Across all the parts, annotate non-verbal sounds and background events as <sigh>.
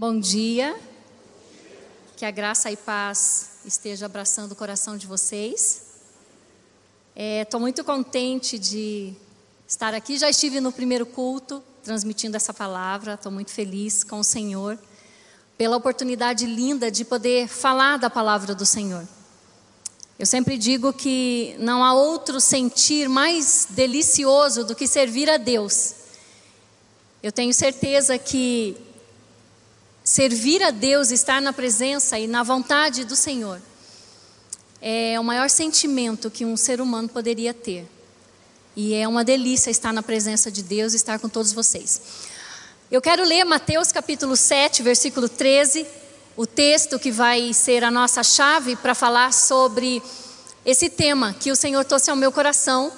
Bom dia. Que a graça e paz esteja abraçando o coração de vocês. Estou é, muito contente de estar aqui. Já estive no primeiro culto transmitindo essa palavra. Estou muito feliz com o Senhor pela oportunidade linda de poder falar da palavra do Senhor. Eu sempre digo que não há outro sentir mais delicioso do que servir a Deus. Eu tenho certeza que servir a Deus, estar na presença e na vontade do Senhor, é o maior sentimento que um ser humano poderia ter. E é uma delícia estar na presença de Deus estar com todos vocês. Eu quero ler Mateus capítulo 7, versículo 13, o texto que vai ser a nossa chave para falar sobre esse tema que o Senhor trouxe ao meu coração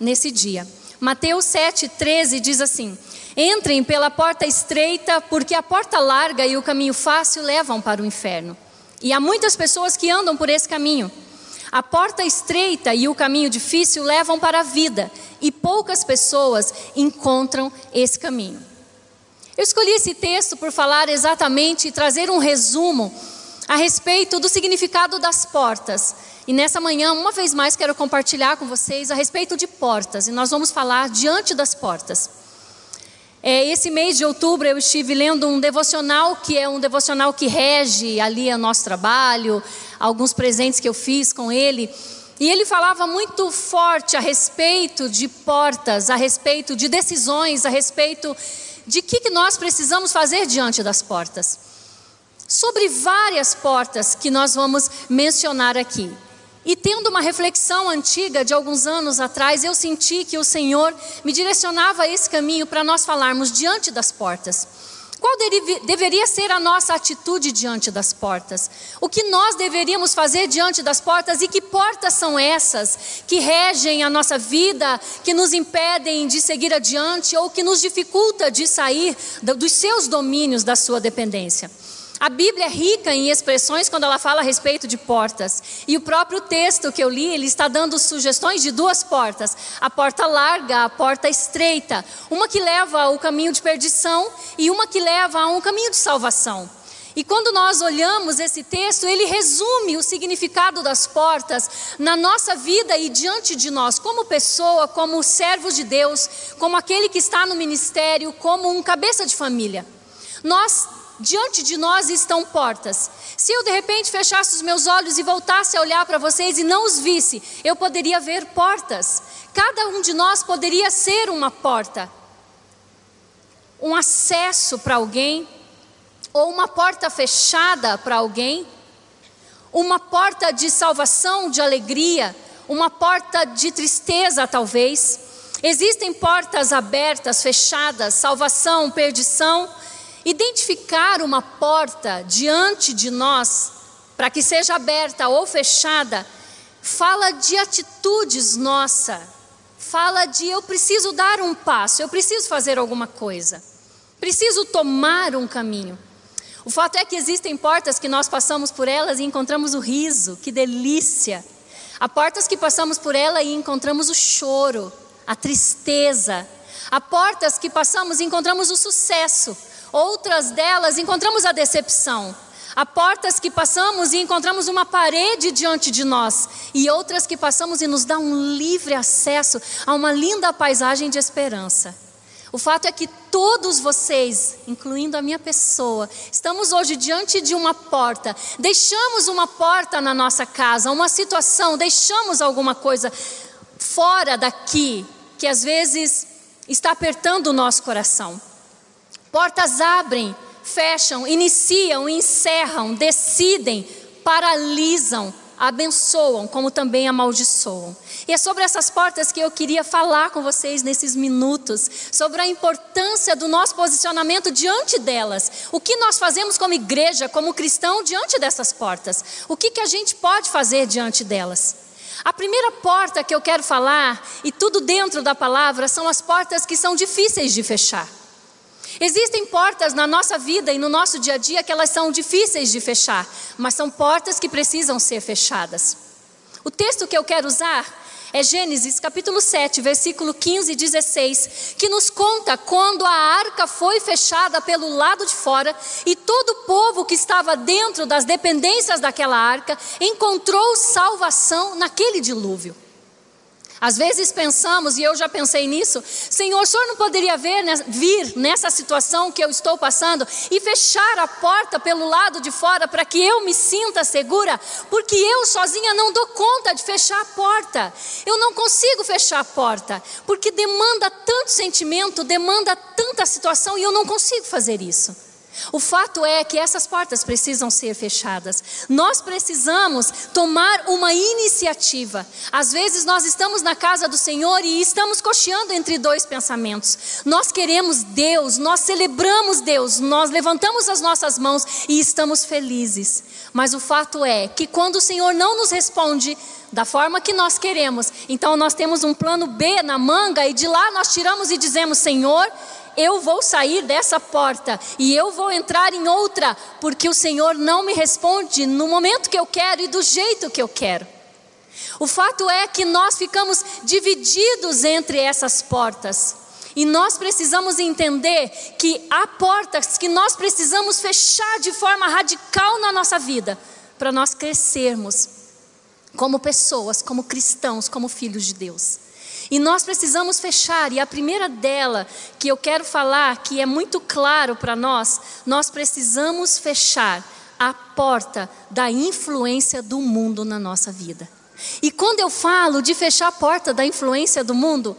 nesse dia. Mateus 7, 13 diz assim: Entrem pela porta estreita, porque a porta larga e o caminho fácil levam para o inferno. E há muitas pessoas que andam por esse caminho. A porta estreita e o caminho difícil levam para a vida, e poucas pessoas encontram esse caminho. Eu escolhi esse texto por falar exatamente e trazer um resumo a respeito do significado das portas. E nessa manhã, uma vez mais, quero compartilhar com vocês a respeito de portas, e nós vamos falar diante das portas. É, esse mês de outubro eu estive lendo um devocional que é um devocional que rege ali o nosso trabalho, alguns presentes que eu fiz com ele. E ele falava muito forte a respeito de portas, a respeito de decisões, a respeito de que, que nós precisamos fazer diante das portas. Sobre várias portas que nós vamos mencionar aqui. E tendo uma reflexão antiga de alguns anos atrás, eu senti que o Senhor me direcionava esse caminho para nós falarmos diante das portas. Qual deveria ser a nossa atitude diante das portas? O que nós deveríamos fazer diante das portas e que portas são essas que regem a nossa vida, que nos impedem de seguir adiante ou que nos dificulta de sair dos seus domínios, da sua dependência? A Bíblia é rica em expressões quando ela fala a respeito de portas. E o próprio texto que eu li, ele está dando sugestões de duas portas: a porta larga, a porta estreita, uma que leva ao caminho de perdição e uma que leva a um caminho de salvação. E quando nós olhamos esse texto, ele resume o significado das portas na nossa vida e diante de nós, como pessoa, como servos de Deus, como aquele que está no ministério, como um cabeça de família. Nós diante de nós estão portas. Se eu de repente fechasse os meus olhos e voltasse a olhar para vocês e não os visse, eu poderia ver portas. Cada um de nós poderia ser uma porta. Um acesso para alguém, ou uma porta fechada para alguém, uma porta de salvação, de alegria, uma porta de tristeza, talvez. Existem portas abertas, fechadas, salvação, perdição Identificar uma porta diante de nós, para que seja aberta ou fechada, fala de atitudes nossa, fala de eu preciso dar um passo, eu preciso fazer alguma coisa, preciso tomar um caminho. O fato é que existem portas que nós passamos por elas e encontramos o riso, que delícia. Há portas que passamos por ela e encontramos o choro, a tristeza. Há portas que passamos e encontramos o sucesso, Outras delas encontramos a decepção. Há portas que passamos e encontramos uma parede diante de nós, e outras que passamos e nos dá um livre acesso a uma linda paisagem de esperança. O fato é que todos vocês, incluindo a minha pessoa, estamos hoje diante de uma porta. Deixamos uma porta na nossa casa, uma situação, deixamos alguma coisa fora daqui que às vezes está apertando o nosso coração. Portas abrem, fecham, iniciam, encerram, decidem, paralisam, abençoam, como também amaldiçoam. E é sobre essas portas que eu queria falar com vocês nesses minutos, sobre a importância do nosso posicionamento diante delas. O que nós fazemos como igreja, como cristão, diante dessas portas? O que, que a gente pode fazer diante delas? A primeira porta que eu quero falar, e tudo dentro da palavra, são as portas que são difíceis de fechar. Existem portas na nossa vida e no nosso dia a dia que elas são difíceis de fechar, mas são portas que precisam ser fechadas. O texto que eu quero usar É Gênesis capítulo 7, versículo 15 e 16, que nos conta quando a arca foi fechada pelo lado de fora e todo o povo que estava dentro das dependências daquela arca encontrou salvação naquele dilúvio. Às vezes pensamos, e eu já pensei nisso, Senhor, o Senhor não poderia ver, vir nessa situação que eu estou passando e fechar a porta pelo lado de fora para que eu me sinta segura, porque eu sozinha não dou conta de fechar a porta. Eu não consigo fechar a porta, porque demanda tanto sentimento, demanda tanta situação e eu não consigo fazer isso. O fato é que essas portas precisam ser fechadas. Nós precisamos tomar uma iniciativa. Às vezes nós estamos na casa do Senhor e estamos cocheando entre dois pensamentos. Nós queremos Deus, nós celebramos Deus, nós levantamos as nossas mãos e estamos felizes. Mas o fato é que quando o Senhor não nos responde, da forma que nós queremos. Então nós temos um plano B na manga e de lá nós tiramos e dizemos: Senhor, eu vou sair dessa porta e eu vou entrar em outra, porque o Senhor não me responde no momento que eu quero e do jeito que eu quero. O fato é que nós ficamos divididos entre essas portas. E nós precisamos entender que há portas que nós precisamos fechar de forma radical na nossa vida, para nós crescermos como pessoas, como cristãos, como filhos de Deus. E nós precisamos fechar, e a primeira dela que eu quero falar, que é muito claro para nós, nós precisamos fechar a porta da influência do mundo na nossa vida. E quando eu falo de fechar a porta da influência do mundo,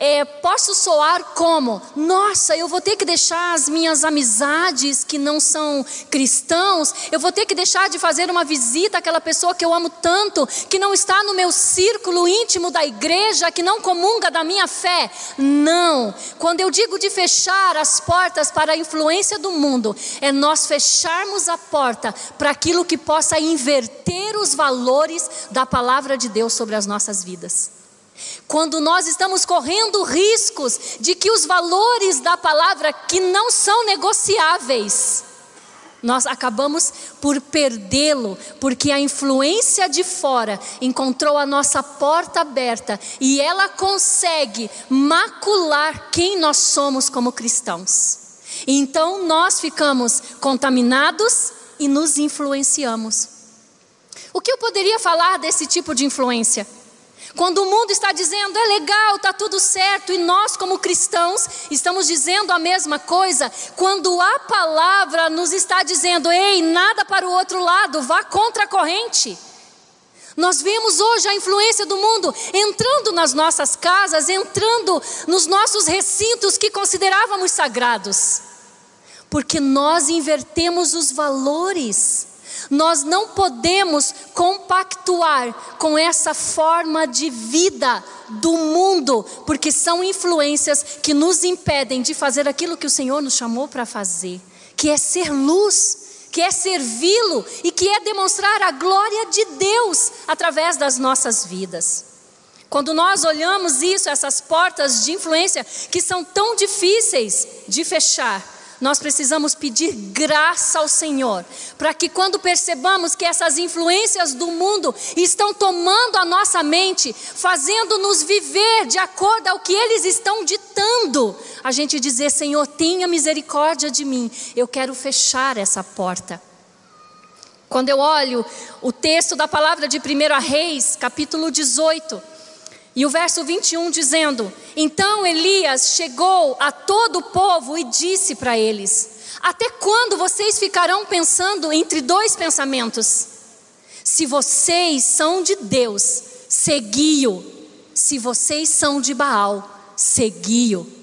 é, posso soar como: nossa, eu vou ter que deixar as minhas amizades que não são cristãos, eu vou ter que deixar de fazer uma visita àquela pessoa que eu amo tanto, que não está no meu círculo íntimo da igreja, que não comunga da minha fé. Não, quando eu digo de fechar as portas para a influência do mundo, é nós fecharmos a porta para aquilo que possa inverter os valores da palavra de Deus sobre as nossas vidas. Quando nós estamos correndo riscos de que os valores da palavra que não são negociáveis, nós acabamos por perdê-lo, porque a influência de fora encontrou a nossa porta aberta e ela consegue macular quem nós somos como cristãos. Então nós ficamos contaminados e nos influenciamos. O que eu poderia falar desse tipo de influência? Quando o mundo está dizendo é legal, está tudo certo, e nós, como cristãos, estamos dizendo a mesma coisa, quando a palavra nos está dizendo, ei, nada para o outro lado, vá contra a corrente. Nós vemos hoje a influência do mundo entrando nas nossas casas, entrando nos nossos recintos que considerávamos sagrados, porque nós invertemos os valores. Nós não podemos compactuar com essa forma de vida do mundo, porque são influências que nos impedem de fazer aquilo que o Senhor nos chamou para fazer, que é ser luz, que é servi-lo e que é demonstrar a glória de Deus através das nossas vidas. Quando nós olhamos isso, essas portas de influência que são tão difíceis de fechar, nós precisamos pedir graça ao Senhor, para que quando percebamos que essas influências do mundo estão tomando a nossa mente, fazendo-nos viver de acordo ao que eles estão ditando, a gente dizer: Senhor, tenha misericórdia de mim, eu quero fechar essa porta. Quando eu olho o texto da palavra de 1 Reis, capítulo 18, e o verso 21 dizendo: Então Elias chegou a todo o povo e disse para eles: Até quando vocês ficarão pensando entre dois pensamentos? Se vocês são de Deus, segui-o. Se vocês são de Baal, segui-o.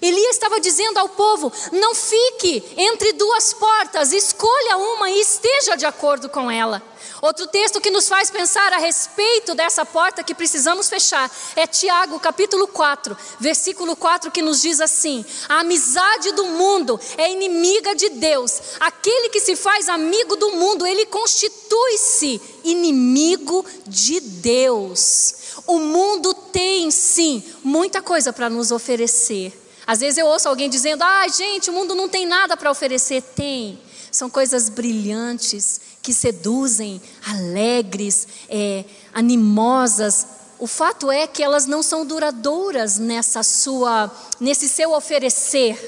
Elias estava dizendo ao povo: não fique entre duas portas, escolha uma e esteja de acordo com ela. Outro texto que nos faz pensar a respeito dessa porta que precisamos fechar é Tiago, capítulo 4, versículo 4, que nos diz assim: A amizade do mundo é inimiga de Deus. Aquele que se faz amigo do mundo, ele constitui-se inimigo de Deus. O mundo tem sim muita coisa para nos oferecer às vezes eu ouço alguém dizendo: ah, gente, o mundo não tem nada para oferecer. Tem. São coisas brilhantes, que seduzem, alegres, é, animosas. o fato é que elas não são duradouras nessa sua, nesse seu oferecer.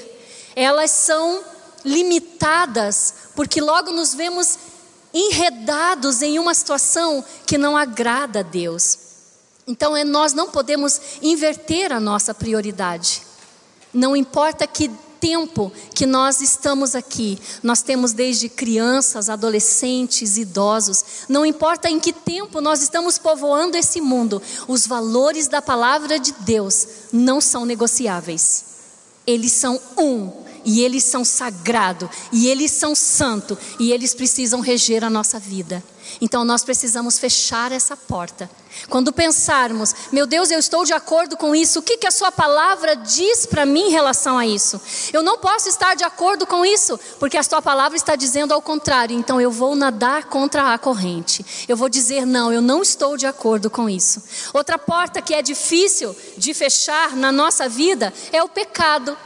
Elas são limitadas, porque logo nos vemos enredados em uma situação que não agrada a Deus. Então, é, nós não podemos inverter a nossa prioridade. Não importa que tempo que nós estamos aqui, nós temos desde crianças, adolescentes, idosos, não importa em que tempo nós estamos povoando esse mundo, os valores da palavra de Deus não são negociáveis. Eles são um e eles são sagrado, e eles são santo, e eles precisam reger a nossa vida. Então nós precisamos fechar essa porta. Quando pensarmos, meu Deus, eu estou de acordo com isso, o que, que a Sua palavra diz para mim em relação a isso? Eu não posso estar de acordo com isso, porque a Sua palavra está dizendo ao contrário, então eu vou nadar contra a corrente. Eu vou dizer, não, eu não estou de acordo com isso. Outra porta que é difícil de fechar na nossa vida é o pecado.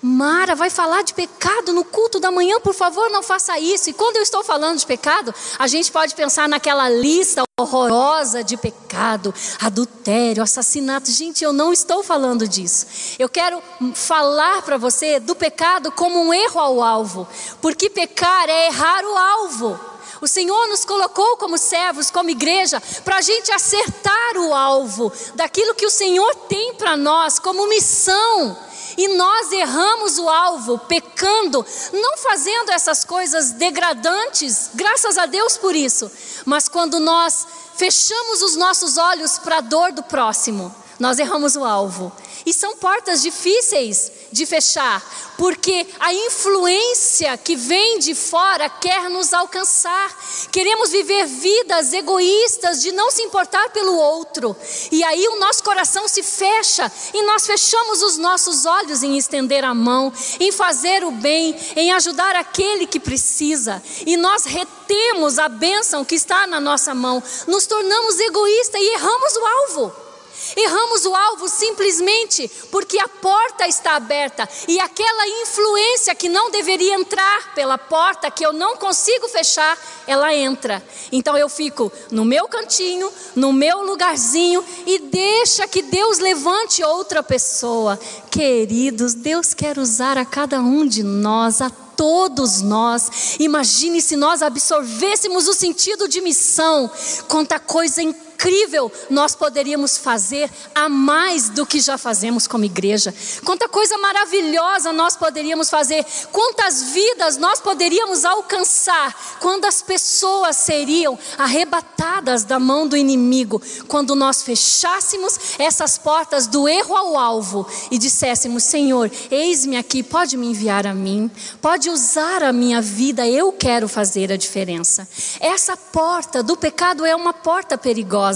Mara vai falar de pecado no culto da manhã, por favor, não faça isso. E quando eu estou falando de pecado, a gente pode pensar naquela lista horrorosa de pecado, adultério, assassinato. Gente, eu não estou falando disso. Eu quero falar para você do pecado como um erro ao alvo, porque pecar é errar o alvo. O Senhor nos colocou como servos, como igreja, para a gente acertar o alvo daquilo que o Senhor tem para nós como missão e nós erramos o alvo, pecando, não fazendo essas coisas degradantes, graças a Deus por isso, mas quando nós fechamos os nossos olhos para a dor do próximo, nós erramos o alvo. E são portas difíceis de fechar, porque a influência que vem de fora quer nos alcançar. Queremos viver vidas egoístas de não se importar pelo outro. E aí o nosso coração se fecha e nós fechamos os nossos olhos em estender a mão, em fazer o bem, em ajudar aquele que precisa. E nós retemos a bênção que está na nossa mão, nos tornamos egoístas e erramos o alvo. Erramos o alvo simplesmente porque a porta está aberta e aquela influência que não deveria entrar pela porta, que eu não consigo fechar, ela entra. Então eu fico no meu cantinho, no meu lugarzinho e deixa que Deus levante outra pessoa. Queridos, Deus quer usar a cada um de nós, a todos nós. Imagine se nós absorvêssemos o sentido de missão, quanta coisa incrível incrível nós poderíamos fazer a mais do que já fazemos como igreja. Quanta coisa maravilhosa nós poderíamos fazer, quantas vidas nós poderíamos alcançar quando as pessoas seriam arrebatadas da mão do inimigo, quando nós fechássemos essas portas do erro ao alvo e disséssemos: Senhor, eis-me aqui, pode me enviar a mim, pode usar a minha vida, eu quero fazer a diferença. Essa porta do pecado é uma porta perigosa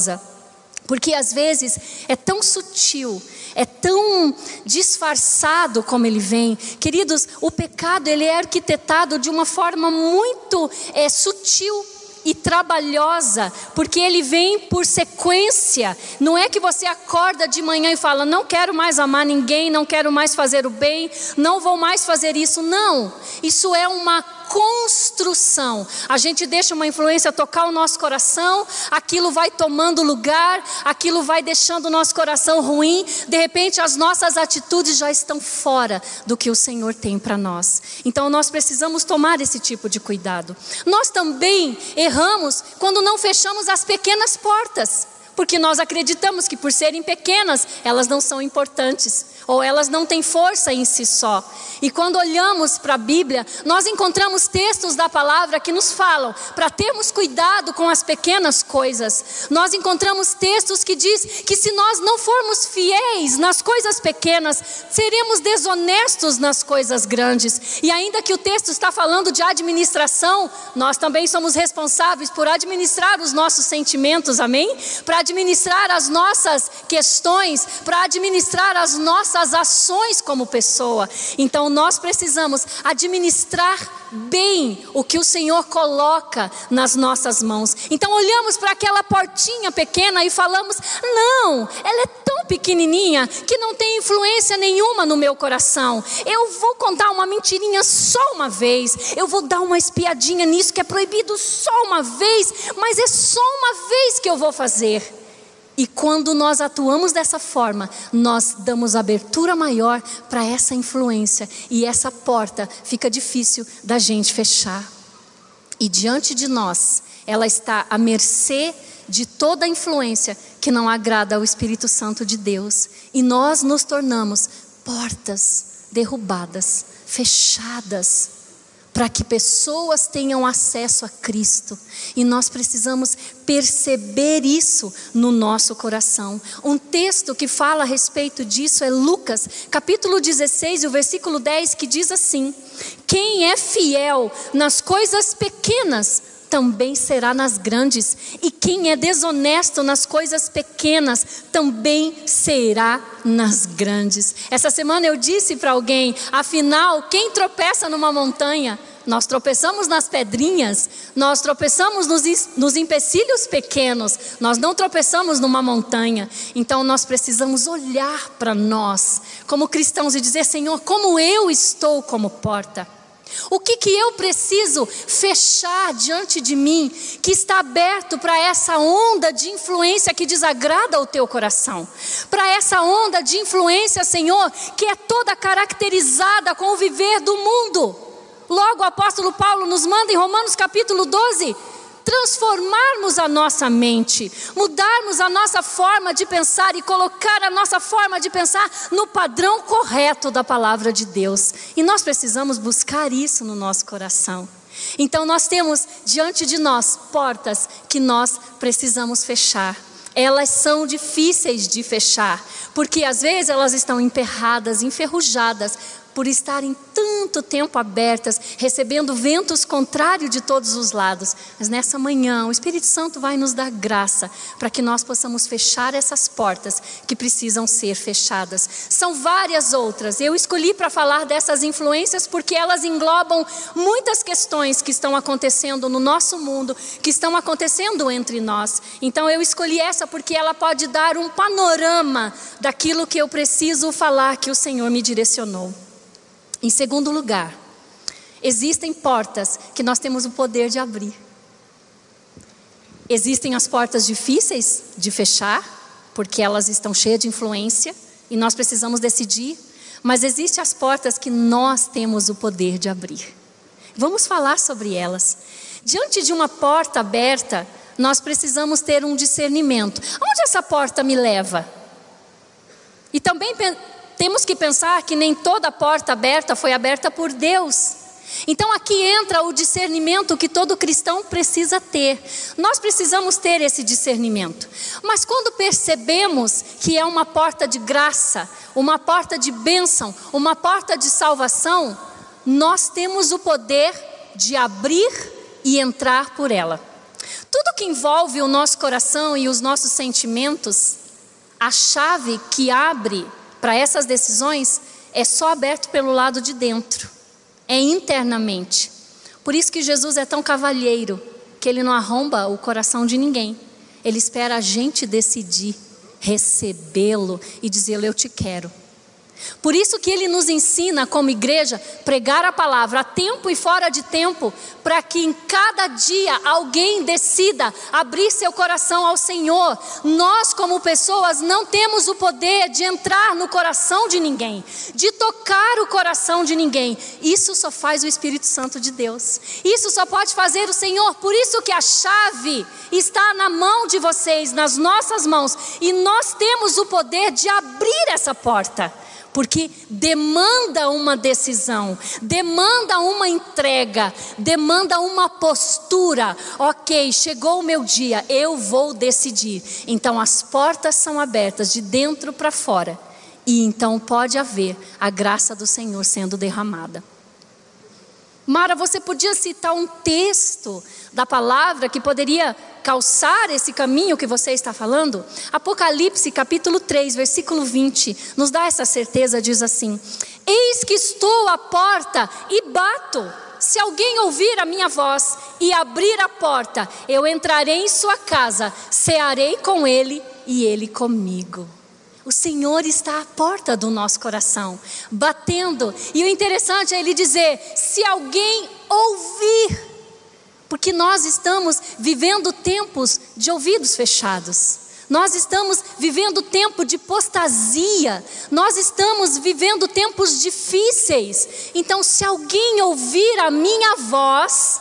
porque às vezes é tão sutil, é tão disfarçado como ele vem. Queridos, o pecado ele é arquitetado de uma forma muito é, sutil e trabalhosa, porque ele vem por sequência. Não é que você acorda de manhã e fala: "Não quero mais amar ninguém, não quero mais fazer o bem, não vou mais fazer isso". Não. Isso é uma construção. A gente deixa uma influência tocar o nosso coração, aquilo vai tomando lugar, aquilo vai deixando o nosso coração ruim, de repente as nossas atitudes já estão fora do que o Senhor tem para nós. Então nós precisamos tomar esse tipo de cuidado. Nós também erramos quando não fechamos as pequenas portas porque nós acreditamos que por serem pequenas, elas não são importantes ou elas não têm força em si só. E quando olhamos para a Bíblia, nós encontramos textos da palavra que nos falam para termos cuidado com as pequenas coisas. Nós encontramos textos que diz que se nós não formos fiéis nas coisas pequenas, seremos desonestos nas coisas grandes. E ainda que o texto está falando de administração, nós também somos responsáveis por administrar os nossos sentimentos, amém? Para administrar as nossas questões, para administrar as nossas ações como pessoa. Então nós precisamos administrar bem o que o Senhor coloca nas nossas mãos. Então olhamos para aquela portinha pequena e falamos: não, ela é tão pequenininha que não tem influência nenhuma no meu coração. Eu vou contar uma mentirinha só uma vez, eu vou dar uma espiadinha nisso que é proibido só uma vez, mas é só uma vez que eu vou fazer. E quando nós atuamos dessa forma, nós damos abertura maior para essa influência e essa porta fica difícil da gente fechar. E diante de nós, ela está à mercê de toda a influência que não agrada ao Espírito Santo de Deus. E nós nos tornamos portas derrubadas, fechadas para que pessoas tenham acesso a Cristo. E nós precisamos perceber isso no nosso coração. Um texto que fala a respeito disso é Lucas, capítulo 16, o versículo 10, que diz assim: Quem é fiel nas coisas pequenas, também será nas grandes, e quem é desonesto nas coisas pequenas também será nas grandes. Essa semana eu disse para alguém: afinal, quem tropeça numa montanha? Nós tropeçamos nas pedrinhas, nós tropeçamos nos, nos empecilhos pequenos, nós não tropeçamos numa montanha. Então nós precisamos olhar para nós, como cristãos, e dizer: Senhor, como eu estou como porta. O que, que eu preciso fechar diante de mim, que está aberto para essa onda de influência que desagrada o teu coração? Para essa onda de influência, Senhor, que é toda caracterizada com o viver do mundo. Logo o apóstolo Paulo nos manda em Romanos capítulo 12 transformarmos a nossa mente, mudarmos a nossa forma de pensar e colocar a nossa forma de pensar no padrão correto da palavra de Deus. E nós precisamos buscar isso no nosso coração. Então nós temos diante de nós portas que nós precisamos fechar. Elas são difíceis de fechar, porque às vezes elas estão emperradas, enferrujadas, por estarem tanto tempo abertas, recebendo ventos contrários de todos os lados. Mas nessa manhã, o Espírito Santo vai nos dar graça para que nós possamos fechar essas portas que precisam ser fechadas. São várias outras. Eu escolhi para falar dessas influências porque elas englobam muitas questões que estão acontecendo no nosso mundo, que estão acontecendo entre nós. Então eu escolhi essa porque ela pode dar um panorama daquilo que eu preciso falar que o Senhor me direcionou. Em segundo lugar, existem portas que nós temos o poder de abrir. Existem as portas difíceis de fechar, porque elas estão cheias de influência e nós precisamos decidir, mas existem as portas que nós temos o poder de abrir. Vamos falar sobre elas. Diante de uma porta aberta, nós precisamos ter um discernimento. Onde essa porta me leva? E também temos que pensar que nem toda porta aberta foi aberta por Deus. Então aqui entra o discernimento que todo cristão precisa ter. Nós precisamos ter esse discernimento. Mas quando percebemos que é uma porta de graça, uma porta de bênção, uma porta de salvação, nós temos o poder de abrir e entrar por ela. Tudo que envolve o nosso coração e os nossos sentimentos, a chave que abre para essas decisões é só aberto pelo lado de dentro, é internamente. Por isso que Jesus é tão cavalheiro, que ele não arromba o coração de ninguém. Ele espera a gente decidir recebê-lo e dizer: Eu te quero. Por isso que ele nos ensina como igreja pregar a palavra a tempo e fora de tempo, para que em cada dia alguém decida abrir seu coração ao Senhor. Nós como pessoas não temos o poder de entrar no coração de ninguém, de tocar o coração de ninguém. Isso só faz o Espírito Santo de Deus. Isso só pode fazer o Senhor. Por isso que a chave está na mão de vocês, nas nossas mãos, e nós temos o poder de abrir essa porta porque demanda uma decisão, demanda uma entrega, demanda uma postura. Ok, chegou o meu dia, eu vou decidir. Então as portas são abertas de dentro para fora, e então pode haver a graça do Senhor sendo derramada. Mara, você podia citar um texto da palavra que poderia calçar esse caminho que você está falando? Apocalipse capítulo 3, versículo 20, nos dá essa certeza, diz assim: Eis que estou à porta e bato. Se alguém ouvir a minha voz e abrir a porta, eu entrarei em sua casa, cearei com ele e ele comigo. O Senhor está à porta do nosso coração, batendo. E o interessante é ele dizer: se alguém ouvir, porque nós estamos vivendo tempos de ouvidos fechados. Nós estamos vivendo tempo de apostasia. Nós estamos vivendo tempos difíceis. Então, se alguém ouvir a minha voz,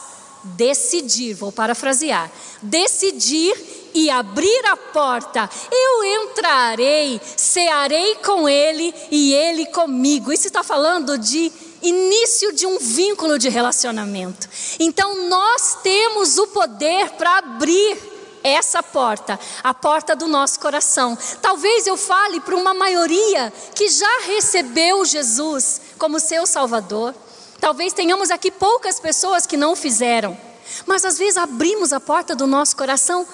decidir, vou parafrasear, decidir e abrir a porta, eu entrarei, cearei com ele e ele comigo. Isso está falando de início de um vínculo de relacionamento. Então nós temos o poder para abrir essa porta, a porta do nosso coração. Talvez eu fale para uma maioria que já recebeu Jesus como seu Salvador. Talvez tenhamos aqui poucas pessoas que não o fizeram. Mas às vezes abrimos a porta do nosso coração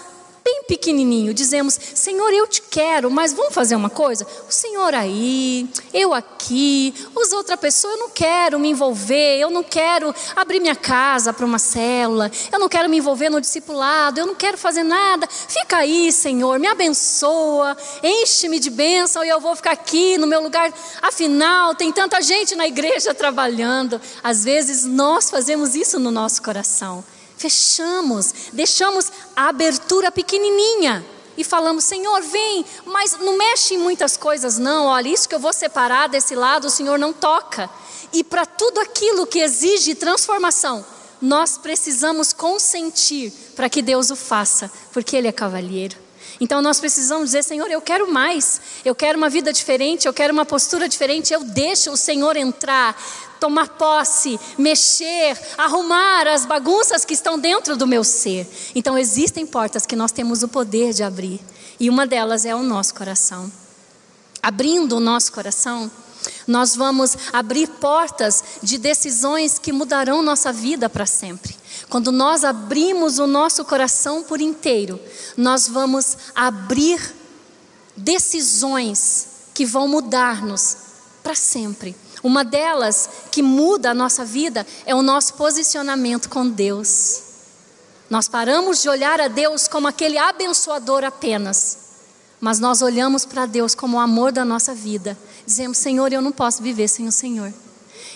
bem pequenininho, dizemos: Senhor, eu te quero, mas vamos fazer uma coisa? O Senhor aí, eu aqui, os outra pessoa, eu não quero me envolver, eu não quero abrir minha casa para uma célula, eu não quero me envolver no discipulado, eu não quero fazer nada. Fica aí, Senhor, me abençoa, enche-me de bênção e eu vou ficar aqui no meu lugar. Afinal, tem tanta gente na igreja <laughs> trabalhando. Às vezes nós fazemos isso no nosso coração. Fechamos, deixamos a abertura pequenininha e falamos: Senhor, vem, mas não mexe em muitas coisas, não. Olha, isso que eu vou separar desse lado, o Senhor não toca. E para tudo aquilo que exige transformação, nós precisamos consentir para que Deus o faça, porque Ele é cavalheiro. Então nós precisamos dizer: Senhor, eu quero mais, eu quero uma vida diferente, eu quero uma postura diferente, eu deixo o Senhor entrar tomar posse, mexer, arrumar as bagunças que estão dentro do meu ser. Então existem portas que nós temos o poder de abrir, e uma delas é o nosso coração. Abrindo o nosso coração, nós vamos abrir portas de decisões que mudarão nossa vida para sempre. Quando nós abrimos o nosso coração por inteiro, nós vamos abrir decisões que vão mudar-nos para sempre. Uma delas que muda a nossa vida é o nosso posicionamento com Deus. Nós paramos de olhar a Deus como aquele abençoador apenas, mas nós olhamos para Deus como o amor da nossa vida. Dizemos: Senhor, eu não posso viver sem o Senhor.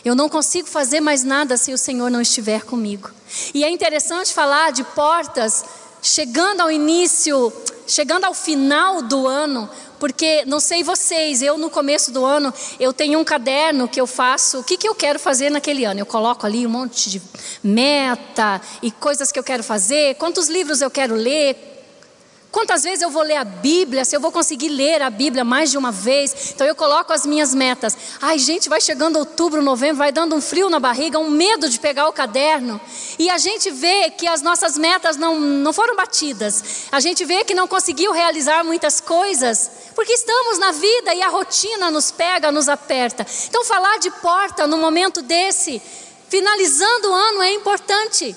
Eu não consigo fazer mais nada se o Senhor não estiver comigo. E é interessante falar de portas chegando ao início, chegando ao final do ano, porque não sei vocês, eu no começo do ano, eu tenho um caderno que eu faço, o que, que eu quero fazer naquele ano? Eu coloco ali um monte de meta e coisas que eu quero fazer, quantos livros eu quero ler, Quantas vezes eu vou ler a Bíblia, se eu vou conseguir ler a Bíblia mais de uma vez? Então eu coloco as minhas metas. Ai, gente, vai chegando outubro, novembro, vai dando um frio na barriga, um medo de pegar o caderno. E a gente vê que as nossas metas não, não foram batidas. A gente vê que não conseguiu realizar muitas coisas. Porque estamos na vida e a rotina nos pega, nos aperta. Então falar de porta no momento desse, finalizando o ano, é importante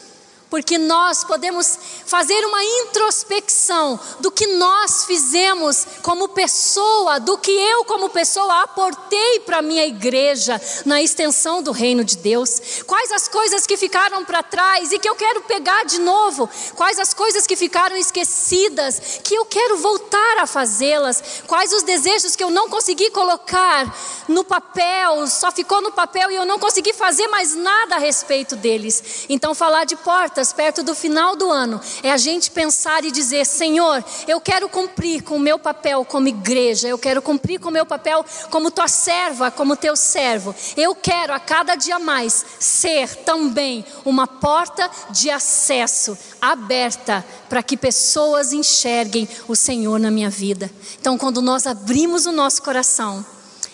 porque nós podemos fazer uma introspecção do que nós fizemos como pessoa, do que eu, como pessoa, aportei para minha igreja na extensão do reino de Deus. Quais as coisas que ficaram para trás e que eu quero pegar de novo? Quais as coisas que ficaram esquecidas que eu quero voltar a fazê-las? Quais os desejos que eu não consegui colocar no papel, só ficou no papel e eu não consegui fazer mais nada a respeito deles? Então, falar de portas perto do final do ano, é a gente pensar e dizer: Senhor, eu quero cumprir com o meu papel como igreja, eu quero cumprir com o meu papel como tua serva, como teu servo. Eu quero a cada dia mais ser também uma porta de acesso aberta para que pessoas enxerguem o Senhor na minha vida. Então, quando nós abrimos o nosso coração,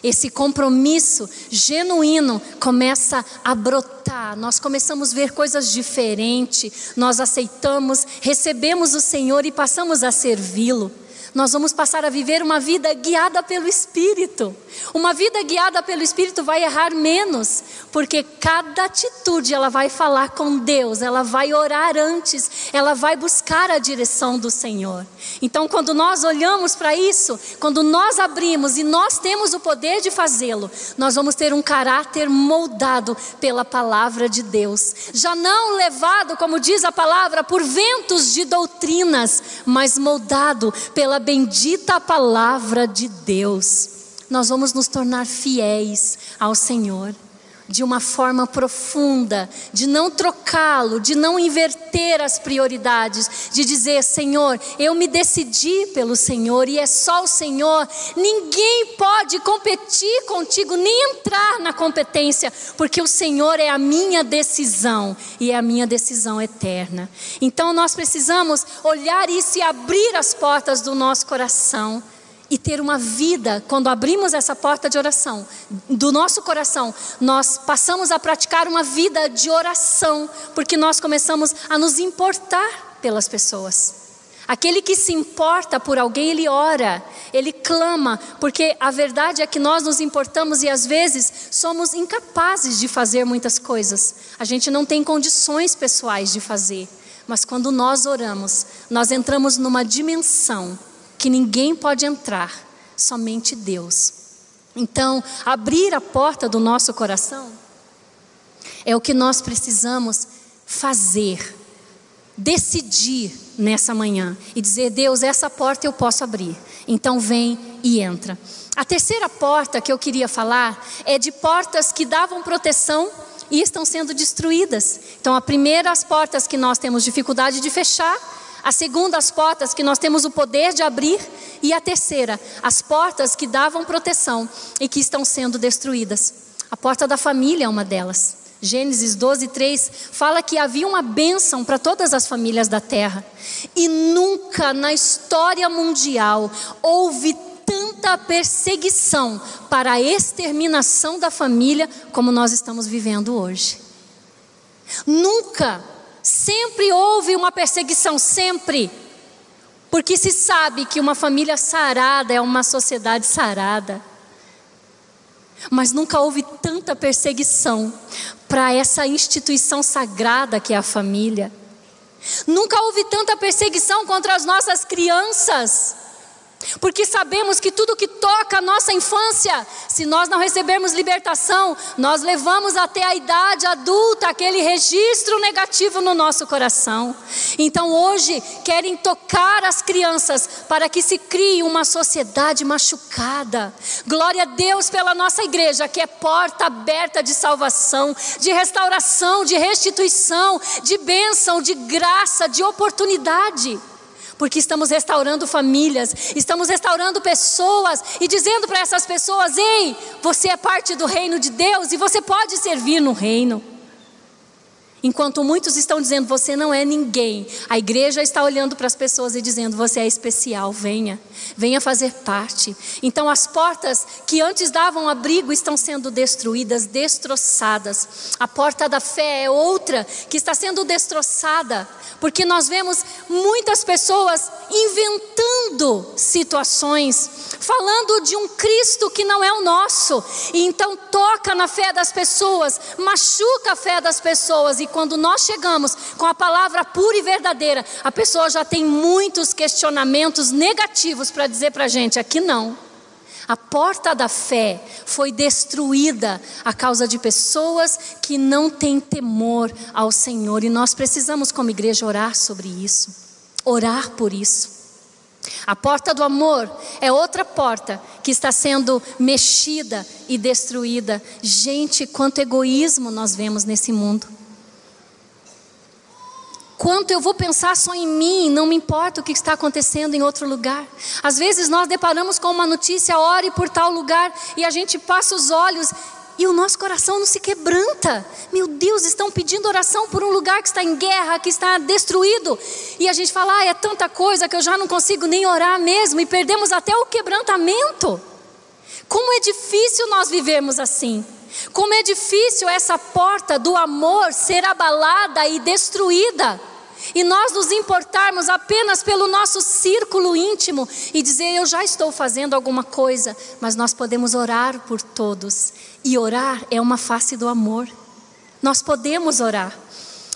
esse compromisso genuíno começa a brotar. Nós começamos a ver coisas diferentes, nós aceitamos, recebemos o Senhor e passamos a servi-lo nós vamos passar a viver uma vida guiada pelo Espírito. Uma vida guiada pelo Espírito vai errar menos, porque cada atitude ela vai falar com Deus, ela vai orar antes, ela vai buscar a direção do Senhor. Então, quando nós olhamos para isso, quando nós abrimos e nós temos o poder de fazê-lo, nós vamos ter um caráter moldado pela palavra de Deus, já não levado, como diz a palavra, por ventos de doutrinas, mas moldado pela bendita palavra de Deus, nós vamos nos tornar fiéis ao Senhor. De uma forma profunda, de não trocá-lo, de não inverter as prioridades, de dizer: Senhor, eu me decidi pelo Senhor e é só o Senhor, ninguém pode competir contigo, nem entrar na competência, porque o Senhor é a minha decisão e é a minha decisão eterna. Então nós precisamos olhar isso e abrir as portas do nosso coração e ter uma vida, quando abrimos essa porta de oração, do nosso coração, nós passamos a praticar uma vida de oração, porque nós começamos a nos importar pelas pessoas. Aquele que se importa por alguém, ele ora, ele clama, porque a verdade é que nós nos importamos e às vezes somos incapazes de fazer muitas coisas. A gente não tem condições pessoais de fazer, mas quando nós oramos, nós entramos numa dimensão que ninguém pode entrar, somente Deus. Então, abrir a porta do nosso coração é o que nós precisamos fazer, decidir nessa manhã e dizer: Deus, essa porta eu posso abrir. Então, vem e entra. A terceira porta que eu queria falar é de portas que davam proteção e estão sendo destruídas. Então, a primeira, as portas que nós temos dificuldade de fechar, a segunda, as portas que nós temos o poder de abrir. E a terceira, as portas que davam proteção e que estão sendo destruídas. A porta da família é uma delas. Gênesis 12, 3 fala que havia uma bênção para todas as famílias da terra. E nunca na história mundial houve tanta perseguição para a exterminação da família como nós estamos vivendo hoje. Nunca Sempre houve uma perseguição, sempre. Porque se sabe que uma família sarada é uma sociedade sarada. Mas nunca houve tanta perseguição para essa instituição sagrada que é a família. Nunca houve tanta perseguição contra as nossas crianças. Porque sabemos que tudo que toca a nossa infância, se nós não recebermos libertação, nós levamos até a idade adulta aquele registro negativo no nosso coração. Então hoje querem tocar as crianças para que se crie uma sociedade machucada. Glória a Deus pela nossa igreja, que é porta aberta de salvação, de restauração, de restituição, de bênção, de graça, de oportunidade porque estamos restaurando famílias, estamos restaurando pessoas e dizendo para essas pessoas: ei, você é parte do reino de Deus e você pode servir no reino. Enquanto muitos estão dizendo você não é ninguém, a igreja está olhando para as pessoas e dizendo você é especial, venha, venha fazer parte. Então as portas que antes davam abrigo estão sendo destruídas, destroçadas. A porta da fé é outra que está sendo destroçada, porque nós vemos muitas pessoas inventando situações, falando de um Cristo que não é o nosso, e então toca na fé das pessoas, machuca a fé das pessoas e quando nós chegamos com a palavra pura e verdadeira, a pessoa já tem muitos questionamentos negativos para dizer para a gente: aqui não. A porta da fé foi destruída a causa de pessoas que não têm temor ao Senhor, e nós precisamos, como igreja, orar sobre isso, orar por isso. A porta do amor é outra porta que está sendo mexida e destruída. Gente, quanto egoísmo nós vemos nesse mundo quanto eu vou pensar só em mim, não me importa o que está acontecendo em outro lugar. Às vezes nós deparamos com uma notícia, ore por tal lugar, e a gente passa os olhos e o nosso coração não se quebranta. Meu Deus, estão pedindo oração por um lugar que está em guerra, que está destruído. E a gente fala, ah, é tanta coisa que eu já não consigo nem orar mesmo, e perdemos até o quebrantamento. Como é difícil nós vivermos assim. Como é difícil essa porta do amor ser abalada e destruída e nós nos importarmos apenas pelo nosso círculo íntimo e dizer eu já estou fazendo alguma coisa, mas nós podemos orar por todos. E orar é uma face do amor. Nós podemos orar.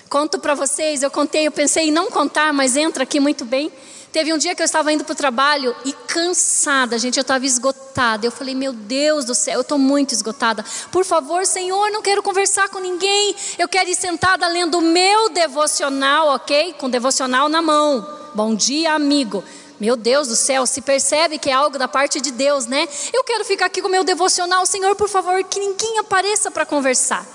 Conto para vocês, eu contei, eu pensei em não contar, mas entra aqui muito bem. Teve um dia que eu estava indo para o trabalho e cansada, gente, eu estava esgotada. Eu falei, meu Deus do céu, eu estou muito esgotada. Por favor, Senhor, não quero conversar com ninguém. Eu quero ir sentada lendo o meu devocional, ok? Com devocional na mão. Bom dia, amigo. Meu Deus do céu, se percebe que é algo da parte de Deus, né? Eu quero ficar aqui com o meu devocional, Senhor, por favor, que ninguém apareça para conversar.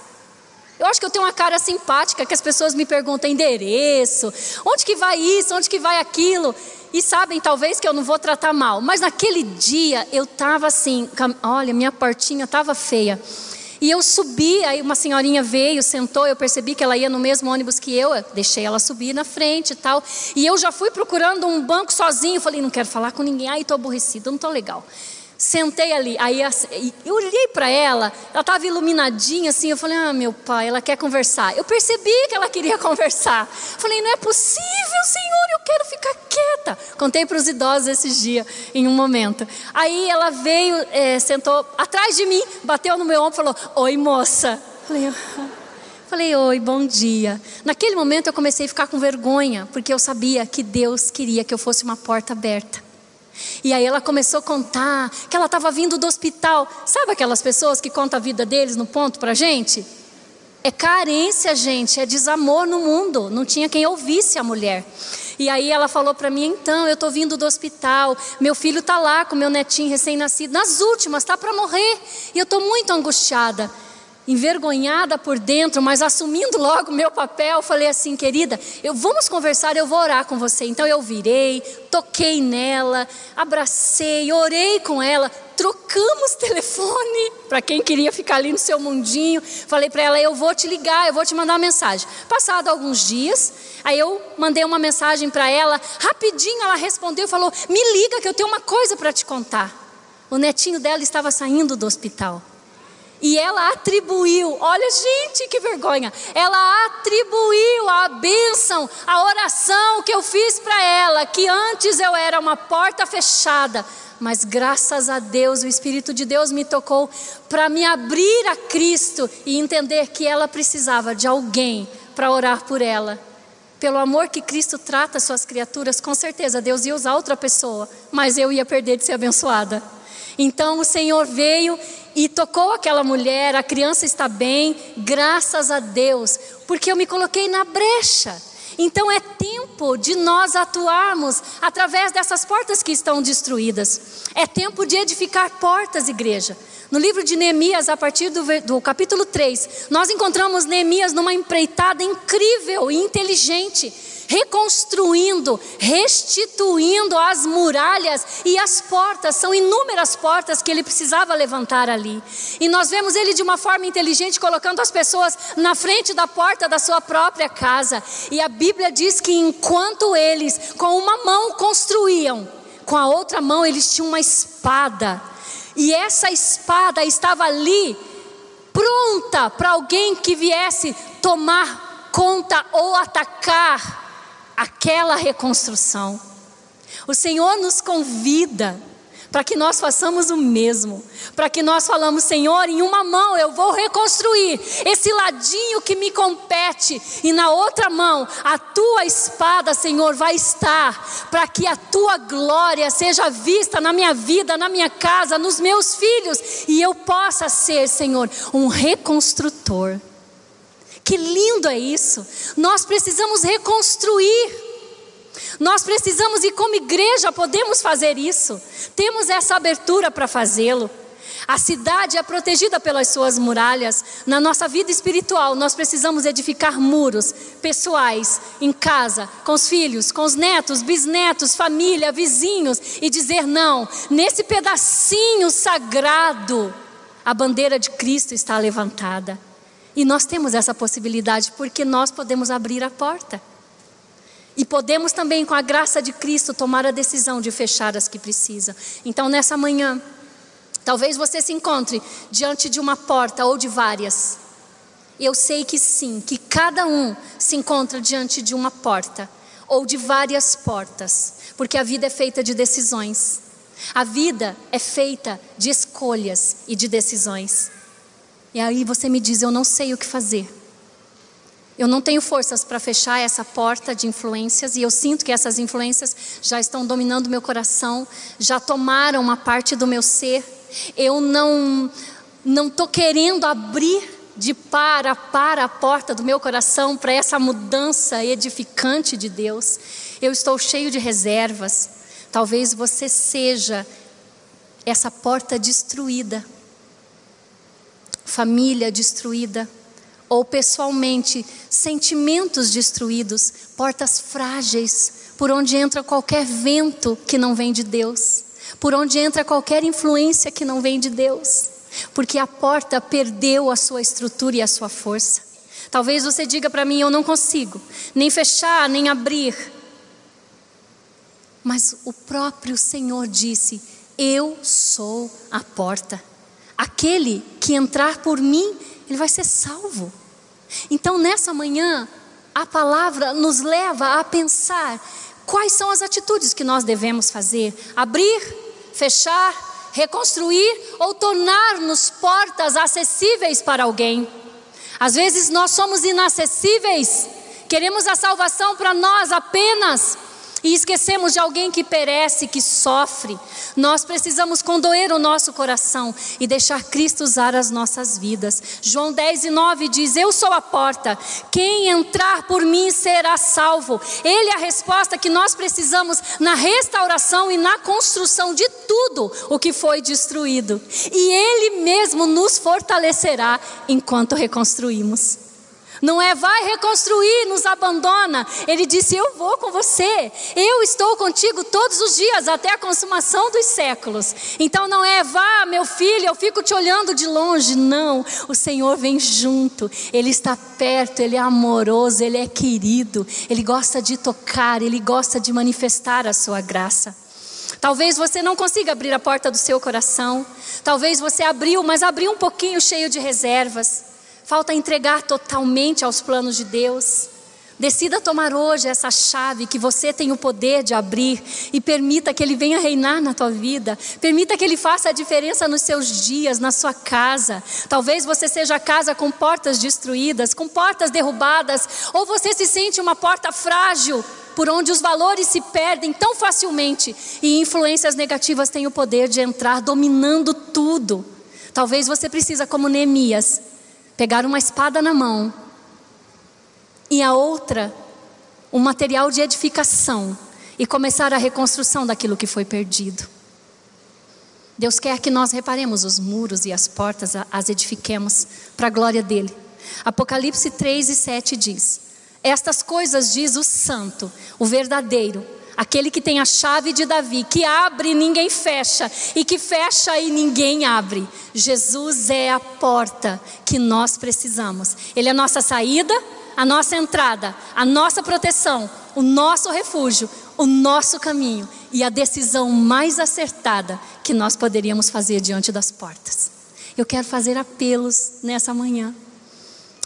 Eu acho que eu tenho uma cara simpática que as pessoas me perguntam endereço, onde que vai isso, onde que vai aquilo. E sabem, talvez, que eu não vou tratar mal. Mas naquele dia eu estava assim, olha, minha portinha estava feia. E eu subi, aí uma senhorinha veio, sentou, eu percebi que ela ia no mesmo ônibus que eu, eu deixei ela subir na frente e tal. E eu já fui procurando um banco sozinho, falei, não quero falar com ninguém, ai, estou aborrecida, não estou legal. Sentei ali, aí eu olhei para ela, ela estava iluminadinha assim, eu falei, ah, meu pai, ela quer conversar. Eu percebi que ela queria <laughs> conversar. Falei, não é possível, Senhor, eu quero ficar quieta. Contei para os idosos esses dias, em um momento. Aí ela veio, é, sentou atrás de mim, bateu no meu ombro e falou, oi moça. Falei. Falei, oi, bom dia. Naquele momento eu comecei a ficar com vergonha, porque eu sabia que Deus queria que eu fosse uma porta aberta. E aí ela começou a contar que ela estava vindo do hospital. Sabe aquelas pessoas que contam a vida deles no ponto para gente? É carência, gente, é desamor no mundo. Não tinha quem ouvisse a mulher. E aí ela falou para mim: então, eu estou vindo do hospital, meu filho está lá com meu netinho recém-nascido, nas últimas, está para morrer. E eu estou muito angustiada envergonhada por dentro, mas assumindo logo meu papel, falei assim, querida, eu vamos conversar, eu vou orar com você. Então eu virei, toquei nela, abracei, orei com ela, trocamos <laughs> telefone para quem queria ficar ali no seu mundinho. Falei para ela, eu vou te ligar, eu vou te mandar uma mensagem. Passado alguns dias, aí eu mandei uma mensagem para ela, rapidinho ela respondeu falou: "Me liga que eu tenho uma coisa para te contar". O netinho dela estava saindo do hospital. E ela atribuiu, olha gente, que vergonha. Ela atribuiu a bênção, a oração que eu fiz para ela, que antes eu era uma porta fechada, mas graças a Deus, o Espírito de Deus me tocou para me abrir a Cristo e entender que ela precisava de alguém para orar por ela. Pelo amor que Cristo trata suas criaturas, com certeza Deus ia usar outra pessoa, mas eu ia perder de ser abençoada. Então o Senhor veio e tocou aquela mulher, a criança está bem, graças a Deus, porque eu me coloquei na brecha. Então é tempo de nós atuarmos através dessas portas que estão destruídas. É tempo de edificar portas, igreja. No livro de Neemias, a partir do, do, capítulo 3, nós encontramos Neemias numa empreitada incrível e inteligente reconstruindo, restituindo as muralhas e as portas, são inúmeras portas que ele precisava levantar ali. E nós vemos ele de uma forma inteligente colocando as pessoas na frente da porta da sua própria casa. E a Bíblia diz que enquanto eles com uma mão construíam, com a outra mão eles tinham uma espada. E essa espada estava ali pronta para alguém que viesse tomar conta ou atacar aquela reconstrução. O Senhor nos convida para que nós façamos o mesmo, para que nós falamos, Senhor, em uma mão eu vou reconstruir esse ladinho que me compete, e na outra mão a tua espada, Senhor, vai estar, para que a tua glória seja vista na minha vida, na minha casa, nos meus filhos, e eu possa ser, Senhor, um reconstrutor. Que lindo é isso! Nós precisamos reconstruir. Nós precisamos, e como igreja podemos fazer isso. Temos essa abertura para fazê-lo. A cidade é protegida pelas suas muralhas. Na nossa vida espiritual, nós precisamos edificar muros pessoais, em casa, com os filhos, com os netos, bisnetos, família, vizinhos, e dizer: não, nesse pedacinho sagrado, a bandeira de Cristo está levantada. E nós temos essa possibilidade porque nós podemos abrir a porta. E podemos também, com a graça de Cristo, tomar a decisão de fechar as que precisam. Então, nessa manhã, talvez você se encontre diante de uma porta ou de várias. Eu sei que sim, que cada um se encontra diante de uma porta ou de várias portas, porque a vida é feita de decisões. A vida é feita de escolhas e de decisões. E aí você me diz: eu não sei o que fazer. Eu não tenho forças para fechar essa porta de influências e eu sinto que essas influências já estão dominando meu coração, já tomaram uma parte do meu ser. Eu não não estou querendo abrir de par a par a porta do meu coração para essa mudança edificante de Deus. Eu estou cheio de reservas. Talvez você seja essa porta destruída, família destruída, ou pessoalmente, sentimentos destruídos, portas frágeis, por onde entra qualquer vento que não vem de Deus, por onde entra qualquer influência que não vem de Deus, porque a porta perdeu a sua estrutura e a sua força. Talvez você diga para mim: eu não consigo nem fechar, nem abrir. Mas o próprio Senhor disse: Eu sou a porta. Aquele que entrar por mim, ele vai ser salvo. Então, nessa manhã, a palavra nos leva a pensar quais são as atitudes que nós devemos fazer: abrir, fechar, reconstruir ou tornar-nos portas acessíveis para alguém. Às vezes nós somos inacessíveis, queremos a salvação para nós apenas, e esquecemos de alguém que perece, que sofre. Nós precisamos condoer o nosso coração e deixar Cristo usar as nossas vidas. João 10 e 9 diz: Eu sou a porta, quem entrar por mim será salvo. Ele é a resposta que nós precisamos na restauração e na construção de tudo o que foi destruído. E Ele mesmo nos fortalecerá enquanto reconstruímos. Não é vai reconstruir, nos abandona. Ele disse: Eu vou com você. Eu estou contigo todos os dias até a consumação dos séculos. Então não é vá, meu filho, eu fico te olhando de longe. Não, o Senhor vem junto. Ele está perto, ele é amoroso, ele é querido. Ele gosta de tocar, ele gosta de manifestar a sua graça. Talvez você não consiga abrir a porta do seu coração. Talvez você abriu, mas abriu um pouquinho cheio de reservas. Falta entregar totalmente aos planos de Deus. Decida tomar hoje essa chave que você tem o poder de abrir e permita que Ele venha reinar na tua vida. Permita que Ele faça a diferença nos seus dias, na sua casa. Talvez você seja a casa com portas destruídas, com portas derrubadas, ou você se sente uma porta frágil, por onde os valores se perdem tão facilmente e influências negativas têm o poder de entrar dominando tudo. Talvez você precisa, como Neemias, pegar uma espada na mão e a outra um material de edificação e começar a reconstrução daquilo que foi perdido. Deus quer que nós reparemos os muros e as portas, as edifiquemos para a glória dele. Apocalipse 3 e 7 diz: Estas coisas diz o santo, o verdadeiro, aquele que tem a chave de Davi, que abre e ninguém fecha, e que fecha e ninguém abre. Jesus é a porta que nós precisamos. Ele é a nossa saída, a nossa entrada, a nossa proteção, o nosso refúgio, o nosso caminho e a decisão mais acertada que nós poderíamos fazer diante das portas. Eu quero fazer apelos nessa manhã.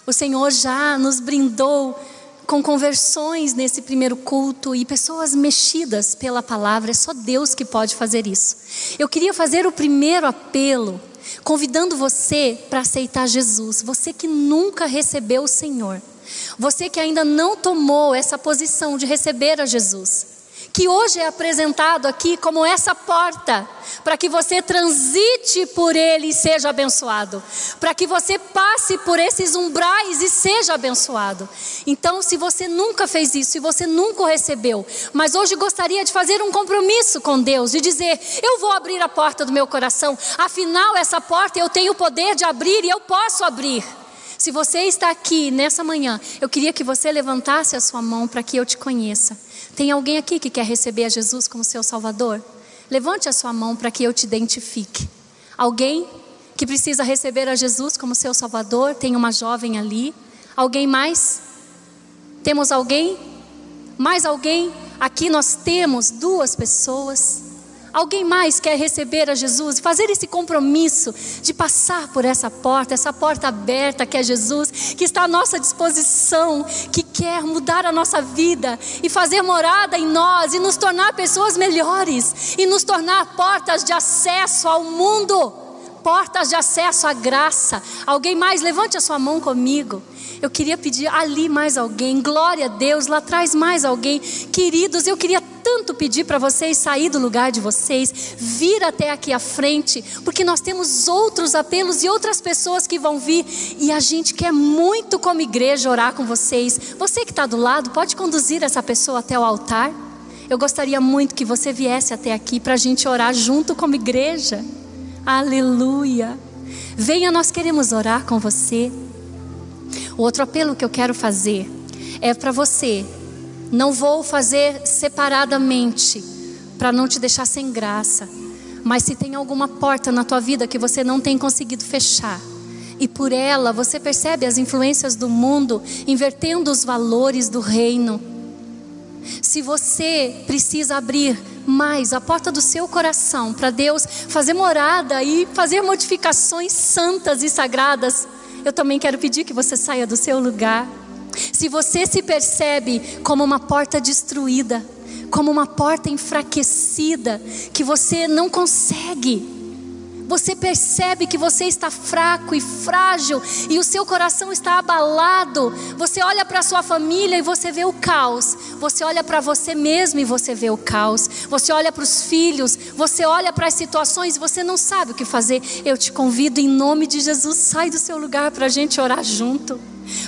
O Senhor já nos brindou com conversões nesse primeiro culto e pessoas mexidas pela palavra, é só Deus que pode fazer isso. Eu queria fazer o primeiro apelo, convidando você para aceitar Jesus, você que nunca recebeu o Senhor, você que ainda não tomou essa posição de receber a Jesus que hoje é apresentado aqui como essa porta, para que você transite por ele e seja abençoado, para que você passe por esses umbrais e seja abençoado. Então, se você nunca fez isso, se você nunca o recebeu, mas hoje gostaria de fazer um compromisso com Deus, de dizer: Eu vou abrir a porta do meu coração, afinal, essa porta eu tenho o poder de abrir e eu posso abrir. Se você está aqui nessa manhã, eu queria que você levantasse a sua mão para que eu te conheça. Tem alguém aqui que quer receber a Jesus como seu Salvador? Levante a sua mão para que eu te identifique. Alguém que precisa receber a Jesus como seu Salvador? Tem uma jovem ali. Alguém mais? Temos alguém? Mais alguém? Aqui nós temos duas pessoas. Alguém mais quer receber a Jesus, fazer esse compromisso de passar por essa porta, essa porta aberta que é Jesus, que está à nossa disposição, que quer mudar a nossa vida e fazer morada em nós e nos tornar pessoas melhores e nos tornar portas de acesso ao mundo, portas de acesso à graça. Alguém mais, levante a sua mão comigo. Eu queria pedir ali mais alguém, glória a Deus, lá atrás mais alguém. Queridos, eu queria tanto pedir para vocês sair do lugar de vocês, vir até aqui à frente, porque nós temos outros apelos e outras pessoas que vão vir e a gente quer muito, como igreja, orar com vocês. Você que está do lado, pode conduzir essa pessoa até o altar? eu gostaria muito que você viesse até aqui para a gente orar junto como igreja. Aleluia. Venha, nós queremos orar com você. O outro apelo que eu quero fazer é para você. Não vou fazer separadamente para não te deixar sem graça. Mas se tem alguma porta na tua vida que você não tem conseguido fechar, e por ela você percebe as influências do mundo invertendo os valores do reino. Se você precisa abrir mais a porta do seu coração para Deus fazer morada e fazer modificações santas e sagradas, eu também quero pedir que você saia do seu lugar. Se você se percebe como uma porta destruída, como uma porta enfraquecida que você não consegue. Você percebe que você está fraco e frágil e o seu coração está abalado. Você olha para sua família e você vê o caos. Você olha para você mesmo e você vê o caos. Você olha para os filhos, você olha para as situações e você não sabe o que fazer. Eu te convido em nome de Jesus, sai do seu lugar para a gente orar junto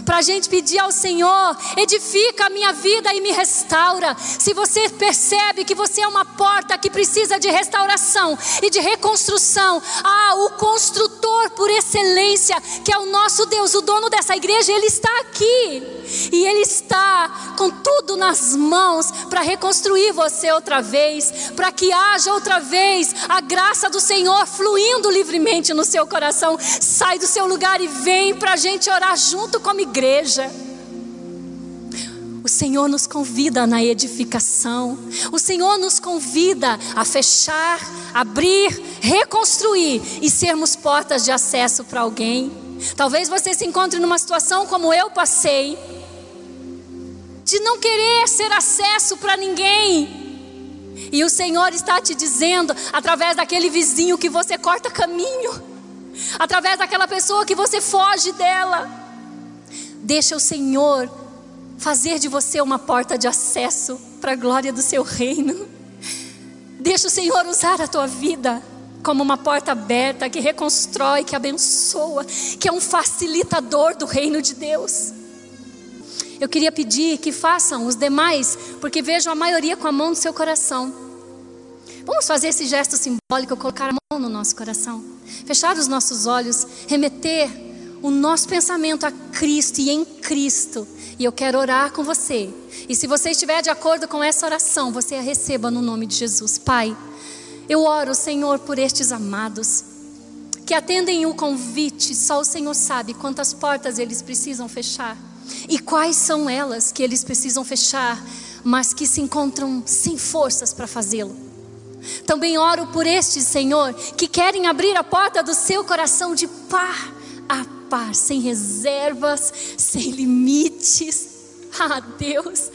para a gente pedir ao Senhor: edifica a minha vida e me restaura. Se você percebe que você é uma porta que precisa de restauração e de reconstrução, ah, o construtor por excelência, que é o nosso Deus, o dono dessa igreja, ele está aqui e ele está com tudo nas mãos para reconstruir você outra vez, para que haja outra vez a graça do Senhor fluindo livremente no seu coração. Sai do seu lugar e vem para a gente orar junto como igreja. O Senhor nos convida na edificação. O Senhor nos convida a fechar, abrir, reconstruir e sermos portas de acesso para alguém. Talvez você se encontre numa situação como eu passei, de não querer ser acesso para ninguém. E o Senhor está te dizendo, através daquele vizinho que você corta caminho, através daquela pessoa que você foge dela Deixa o Senhor fazer de você uma porta de acesso para a glória do seu reino. Deixa o Senhor usar a tua vida como uma porta aberta que reconstrói, que abençoa, que é um facilitador do reino de Deus. Eu queria pedir que façam os demais, porque vejo a maioria com a mão no seu coração. Vamos fazer esse gesto simbólico, colocar a mão no nosso coração, fechar os nossos olhos, remeter o nosso pensamento a Cristo e em Cristo. E eu quero orar com você. E se você estiver de acordo com essa oração, você a receba no nome de Jesus. Pai, eu oro, Senhor, por estes amados que atendem o convite, só o Senhor sabe quantas portas eles precisam fechar e quais são elas que eles precisam fechar, mas que se encontram sem forças para fazê-lo. Também oro por estes, Senhor, que querem abrir a porta do seu coração de par a paz, sem reservas, sem limites. Ah, Deus,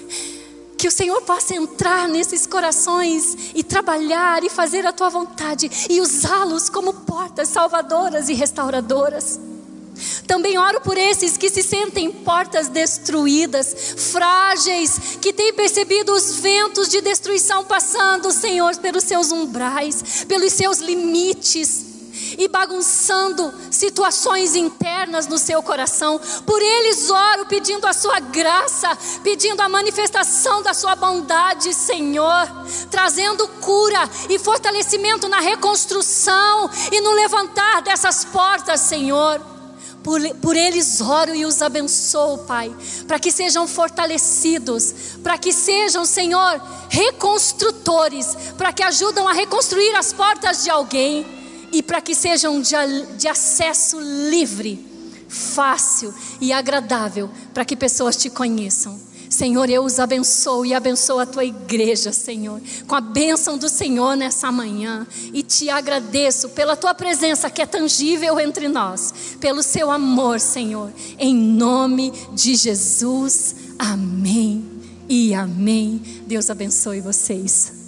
que o Senhor possa entrar nesses corações e trabalhar e fazer a tua vontade e usá-los como portas salvadoras e restauradoras. Também oro por esses que se sentem portas destruídas, frágeis, que têm percebido os ventos de destruição passando, Senhor, pelos seus umbrais, pelos seus limites e bagunçando situações internas no seu coração. Por eles oro pedindo a sua graça, pedindo a manifestação da sua bondade, Senhor, trazendo cura e fortalecimento na reconstrução e no levantar dessas portas, Senhor. Por, por, eles oro e os abençoo, Pai, para que sejam fortalecidos, para que sejam, Senhor, reconstrutores, para que ajudam a reconstruir as portas de alguém e para que sejam de, de acesso livre, fácil e agradável, para que pessoas te conheçam. Senhor, eu os abençoo e abençoo a tua igreja, Senhor, com a bênção do Senhor nessa manhã. E te agradeço pela tua presença que é tangível entre nós, pelo seu amor, Senhor. Em nome de Jesus, amém e amém. Deus abençoe vocês.